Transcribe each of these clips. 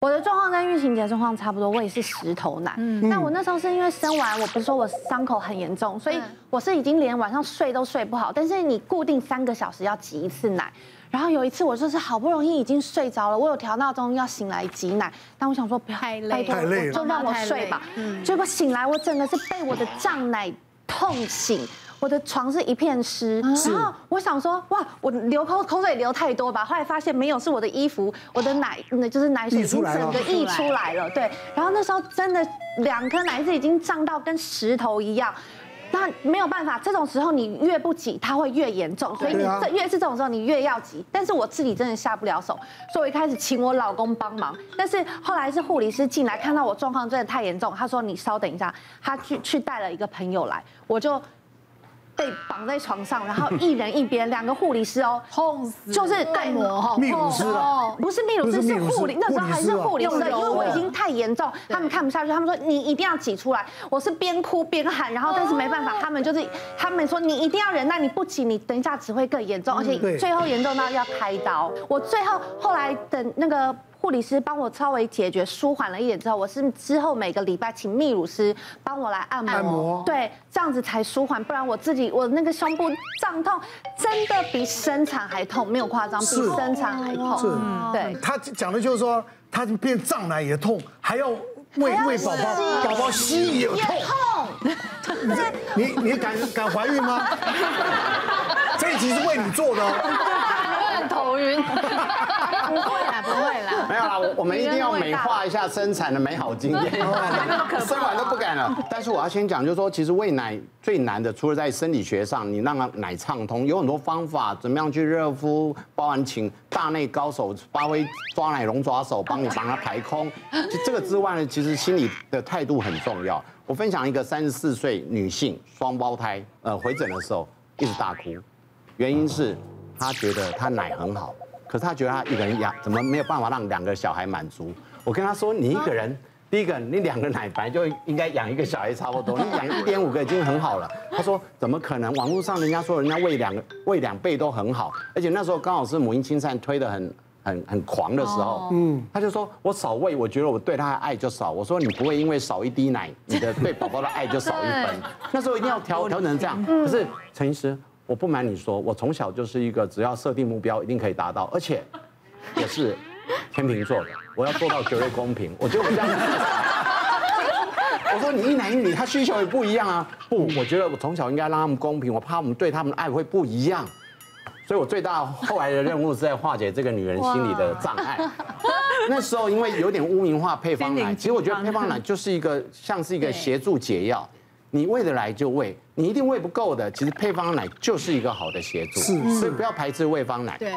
我的状况跟玉晴姐状况差不多，我也是石头奶。嗯，那我那时候是因为生完，我不是说我伤口很严重，所以我是已经连晚上睡都睡不好。但是你固定三个小时要挤一次奶，然后有一次我就是好不容易已经睡着了，我有调闹钟要醒来挤奶，但我想说不要太累，太累了，就让我睡吧。嗯，结果醒来我整个是被我的胀奶痛醒。我的床是一片湿，然后我想说，哇，我流口口水流太多吧，后来发现没有，是我的衣服，我的奶，那就是奶水已经整个溢出来了，对。然后那时候真的两颗奶子已经胀到跟石头一样，那没有办法，这种时候你越不挤，它会越严重，所以你这越是这种时候你越要挤。但是我自己真的下不了手，所以我一开始请我老公帮忙，但是后来是护理师进来看到我状况真的太严重，他说你稍等一下，他去去带了一个朋友来，我就。被绑在床上，然后一人一边，两个护理师哦，痛死，就是按摩哈，秘鲁师哦，不是秘鲁师，是护理，那时候还是护理师，因为我已经太严重，他们看不下去，他们说你一定要挤出来，我是边哭边喊，然后但是没办法，他们就是他们说你一定要忍耐，你不挤，你等一下只会更严重，而且最后严重到要开刀。我最后后来等那个。护理师帮我稍微解决舒缓了一点之后，我是之后每个礼拜请泌乳师帮我来按摩，按摩，对，这样子才舒缓，不然我自己我那个胸部胀痛，真的比生产还痛，没有夸张，比生产还痛。是，对。他讲的就是说，他变胀奶也痛，还要喂喂宝宝，宝宝吸也痛。你你敢敢怀孕吗？这一集是为你做的。很 头晕。我我们一定要美化一下生产的美好经验。生完都不敢了。但是我要先讲，就是说，其实喂奶最难的，除了在生理学上，你让奶畅通，有很多方法，怎么样去热敷，包含请大内高手发挥抓奶龙爪手，帮你把它排空。就 这个之外呢，其实心理的态度很重要。我分享一个三十四岁女性双胞胎，呃，回诊的时候一直大哭，原因是她觉得她奶很好。可是他觉得他一个人养怎么没有办法让两个小孩满足？我跟他说，你一个人，第一个你两个奶白就应该养一个小孩差不多，你养一点五个已经很好了。他说怎么可能？网络上人家说人家喂两个喂两倍都很好，而且那时候刚好是母婴亲善推的很很很狂的时候，嗯，他就说我少喂，我觉得我对他的爱就少。我说你不会因为少一滴奶，你的对宝宝的爱就少一分。那时候一定要调调成这样。可是陈医师。我不瞒你说，我从小就是一个只要设定目标一定可以达到，而且我是天秤座的，我要做到绝对公平。我觉得我这样，我说你一男一女，他需求也不一样啊。不，我觉得我从小应该让他们公平，我怕我们对他们的爱会不一样。所以我最大后来的任务是在化解这个女人心理的障碍。那时候因为有点污名化配方奶，其实我觉得配方奶就是一个像是一个协助解药。你喂得来就喂，你一定喂不够的。其实配方奶就是一个好的协助，是，所以不要排斥喂方奶。对。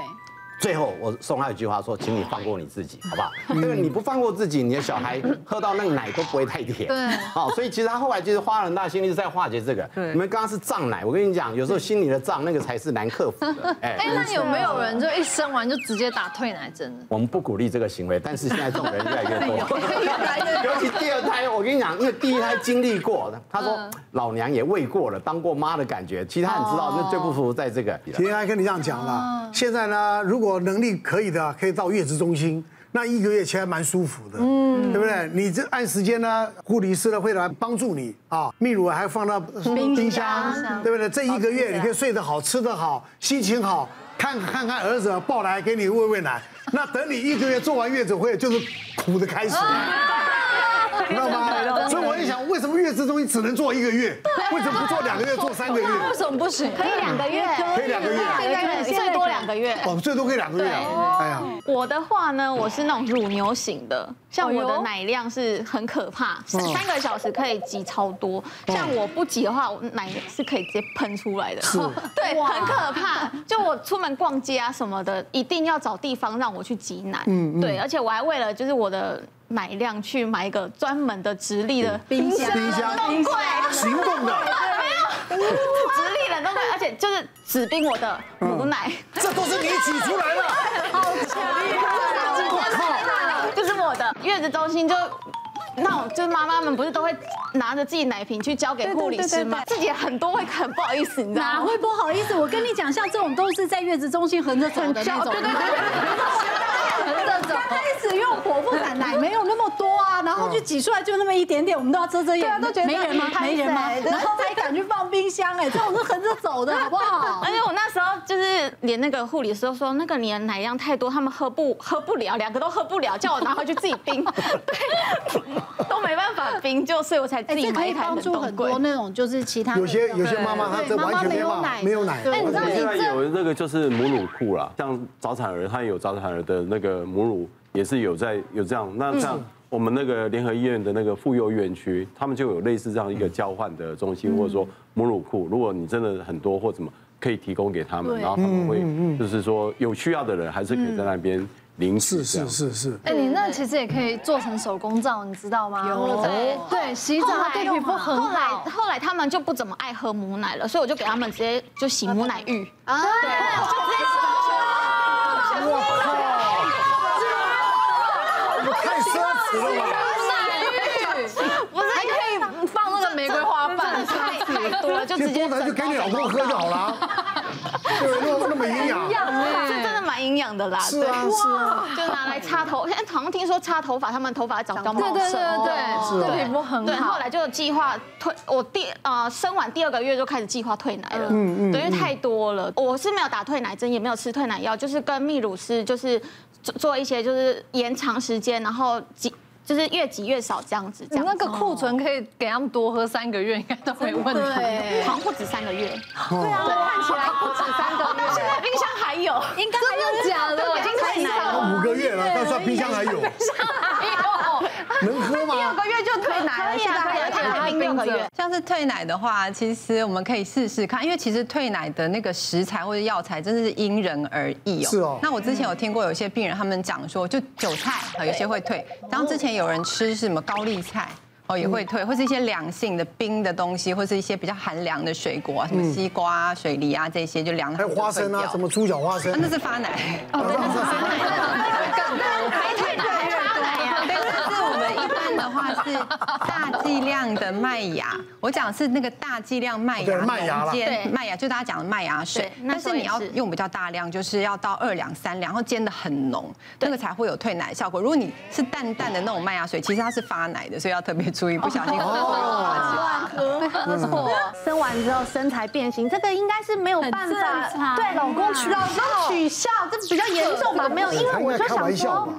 最后我送他一句话说，请你放过你自己，好不好？因为你不放过自己，你的小孩喝到那个奶都不会太甜。对。好，所以其实他后来就是花了很大心力在化解这个。对。你们刚刚是胀奶，我跟你讲，有时候心里的胀那个才是难克服的。哎，那有没有人就一生完就直接打退奶针？我们不鼓励这个行为，但是现在这种人越来越多。尤其第二胎，我跟你讲，因为第一胎经历过的，他说老娘也喂过了，当过妈的感觉，其他你知道那最不服在这个。今天还跟你这样讲了，现在呢，如果能力可以的，可以到月子中心，那一个月其实还蛮舒服的，嗯，对不对？你这按时间呢，护理师呢会来帮助你啊，泌乳还放到冰箱，对不对？这一个月你可以睡得好，吃得好，心情好，看看看儿子抱来给你喂喂奶，那等你一个月做完月子会，就是苦的开始。知道吗？所以我在想，为什么月子中心只能做一个月？为什么不做两个月、做三个月？为什么不行？可以两个月，可以两个月，最多两个月。哦，最多可以两个月啊！哎呀，我的话呢，我是那种乳牛型的，像我的奶量是很可怕，三个小时可以挤超多。像我不挤的话，我奶是可以直接喷出来的。是，对，很可怕。就我出门逛街啊什么的，一定要找地方让我去挤奶。嗯，对，而且我还为了就是我的。奶量去买一个专门的直立的冰箱，冰箱，冰柜，行动的，没有，直立的冻柜，而且就是只冰我的母奶，这都是你挤出来的，好强啊！我靠，就是我的月子中心就那种，就是妈妈们不是都会拿着自己奶瓶去交给护理师吗？自己很多会很不好意思，你知道吗？哪会不好意思？我跟你讲，像这种都是在月子中心横着走的那种。因为我剖腹产奶没有那么多啊，然后就挤出来就那么一点点，我们都要遮遮掩，都觉得没人吗？没人吗？然后才敢去放冰箱，哎，这种是横着走的好不好？而且我那时候就是连那个护理师都说，那个你的奶量太多，他们喝不喝不了，两个都喝不了，叫我拿回去自己冰，对，都没办法冰，就所以我才自己买一台冷冻柜。那种就是其他有些有些妈妈她这完全没有奶，没有奶。对，现在有那个就是母乳库啦，像早产儿，他有早产儿的那个母乳也是有在有这样。那像我们那个联合医院的那个妇幼院区，他们就有类似这样一个交换的中心，或者说母乳库。如果你真的很多或怎么，可以提供给他们，然后他们会就是说有需要的人还是可以在那边。零食是是是，哎，你那其实也可以做成手工皂，你知道吗？有对对，洗澡对皮肤很好。后来后来他们就不怎么爱喝母奶了，所以我就给他们直接就洗母奶浴啊，对，就直接洗。我靠！太奢侈了吧！母奶浴，不是还可以放那个玫瑰花瓣，太多了，就直接就给你老公喝就好了。对，那么那么营养。营养的啦，是啊，是啊，就拿来擦头。现在好像听说擦头发，他们头发长高，对对对对，对皮肤很好。对，后来就计划退，我第呃生完第二个月就开始计划退奶了，嗯嗯，因为太多了。我是没有打退奶针，也没有吃退奶药，就是跟泌乳师就是做做一些就是延长时间，然后挤。就是越挤越少这样子，这样那个库存可以给他们多喝三个月，应该都没问题。好像不止三个月。对啊，看起来不止三个月。但现在冰箱还有，应 该真的假的，已经太难了。五个月了，但是冰箱还有。能喝吗？六个月就退奶了，现在还有退六个月。像是退奶的话，其实我们可以试试看，因为其实退奶的那个食材或者药材真的是因人而异哦。是哦。那我之前有听过有些病人他们讲说，就韭菜啊，有些会退。然后之前有人吃是什么高丽菜哦，也会退，或是一些凉性的冰的东西，或是一些比较寒凉的水果啊，什么西瓜、水梨啊这些，就凉的。还有花生啊，什么猪脚花生？那是发奶。哦，对，那是发奶。的话是大剂量的麦芽，我讲的是那个大剂量麦芽麦芽煎麦芽，就大家讲的麦芽水，但是你要用比较大量，就是要到二两三两，然后煎的很浓，那个才会有退奶效果。如果你是淡淡的那种麦芽水，其实它是发奶的，所以要特别注意，不小心喝喝错。生完之后身材变形，这个应该是没有办法对老公取老公取笑，这比较严重吧？没有，因为我就想说。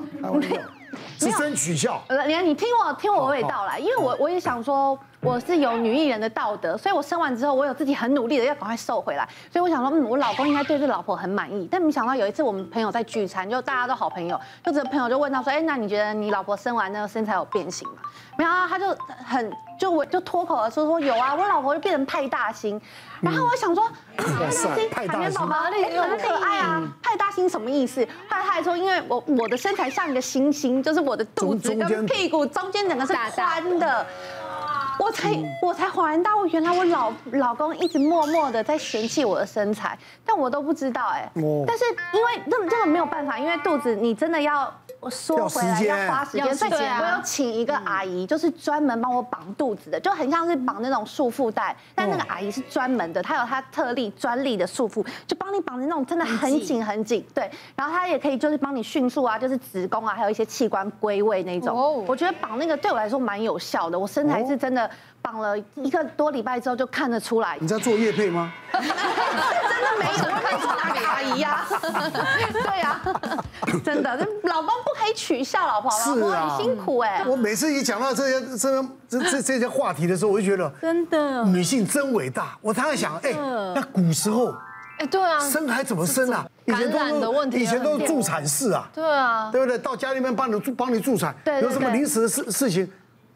自身取笑，呃，你你听我听我娓娓道来，因为我我也想说我是有女艺人的道德，所以我生完之后，我有自己很努力的要赶快瘦回来，所以我想说，嗯，我老公应该对这老婆很满意。但没想到有一次我们朋友在聚餐，就大家都好朋友，就这个朋友就问他说，哎，那你觉得你老婆生完那个身材有变形吗？没有啊，他就很就我就脱口而出说有啊，我老婆就变成派大星。然后我想说，派大星，海绵宝宝很可爱啊，派大星什么意思？后来他还说，因为我我的身材像一个星星，就是我的肚子跟屁股中间整个是宽的。我才我才恍然大悟，原来我老老公一直默默的在嫌弃我的身材，但我都不知道哎。但是因为那这个没有办法，因为肚子你真的要缩回来要花时间，所以我有请一个阿姨，就是专门帮我绑肚子的，就很像是绑那种束缚带，但那个阿姨是专门的，她有她特例专利的束缚，就帮你绑的那种真的很紧很紧，对。然后她也可以就是帮你迅速啊，就是子宫啊，还有一些器官归位那种。我觉得绑那个对我来说蛮有效的，我身材是真的。绑了一个多礼拜之后就看得出来。你在做业配吗？真的没有，我是哪个阿姨呀？对呀，真的，这老公不可以取笑老婆，老婆很辛苦哎。我每次一讲到这些这这这这些话题的时候，我就觉得真的女性真伟大。我常常想，哎，那古时候，哎，对啊，生还怎么生啊？以前都以前都是助产士啊，对啊，对不对？到家里面帮你助帮你助产，有什么临时的事事情。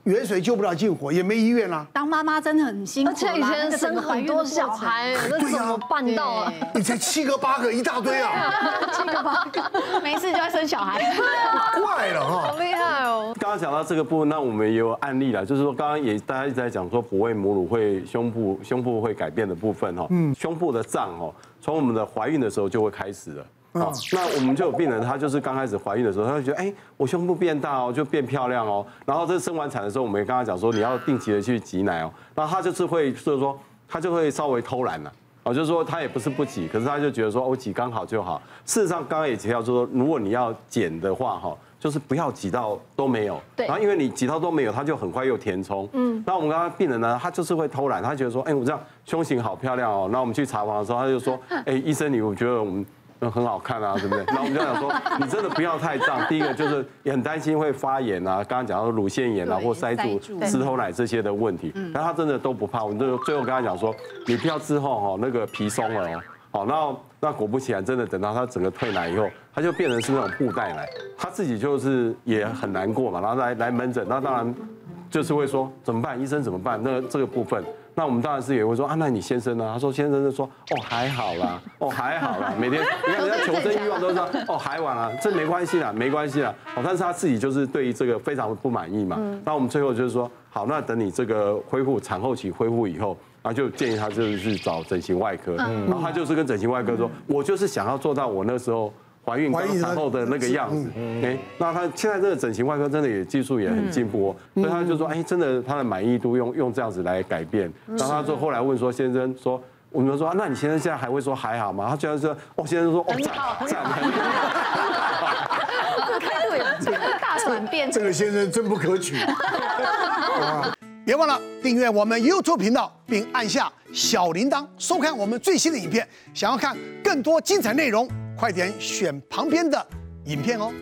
远水救不了近火，也没医院啦。当妈妈真的很辛苦，而且以前生很多小孩，那怎么办到啊？以前七个八个一大堆啊，七个八个，没事就要生小孩，怪了哈，好厉害哦。刚刚讲到这个部分，那我们也有案例了，就是说刚刚也大家一直在讲说哺喂母乳会胸部胸部会改变的部分哈，嗯，胸部的胀哦，从我们的怀孕的时候就会开始了。好，那我们就有病人，他就是刚开始怀孕的时候，他就觉得，哎，我胸部变大哦，就变漂亮哦。然后这生完产的时候，我们也跟他讲说，你要定期的去挤奶哦。然后他就是会，就是说，他就会稍微偷懒了，哦，就是说他也不是不挤，可是他就觉得说，我挤刚好就好。事实上，刚刚也提到，就是说，如果你要减的话，哈，就是不要挤到都没有。对然后因为你挤到都没有，他就很快又填充。嗯。那我们刚刚病人呢，他就是会偷懒，他觉得说，哎，我这样胸型好漂亮哦。那我们去查房的时候，他就说，哎，医生你我觉得我们。很好看啊，对不对？那我们就想说，你真的不要太胀。第一个就是也很担心会发炎啊，刚刚讲到乳腺炎啊，或塞住石头奶这些的问题。但他真的都不怕。我们就最后跟他讲说，你不要之后哈那个皮松了哦。好，那那果不其然，真的等到他整个退奶以后，他就变成是那种布袋奶。他自己就是也很难过嘛，然后来来门诊，那当然就是会说怎么办？医生怎么办？那这个部分。那我们当然是也会说啊，那你先生呢？他说先生就说哦还好啦，哦还好啦，每天 你看人家求生欲望都是说哦还晚啊，这没关系啦，没关系啦。哦，但是他自己就是对于这个非常不满意嘛。那我们最后就是说好，那等你这个恢复产后期恢复以后，然后就建议他就是去找整形外科。然后他就是跟整形外科说，我就是想要做到我那时候。怀孕刚产后的那个样子，哎，那他现在这个整形外科真的也技术也很进步哦，所以他就说，哎，真的他的满意度用用这样子来改变。然后他就后来问说，先生说，我们说，那你先生现在还会说还好吗？他居然说，哦，先生说，哦，赞赞很好。态度有大转变，这个先生真不可取。别忘了订阅我们 YouTube 频道，并按下小铃铛，收看我们最新的影片。想要看更多精彩内容。快点选旁边的影片哦。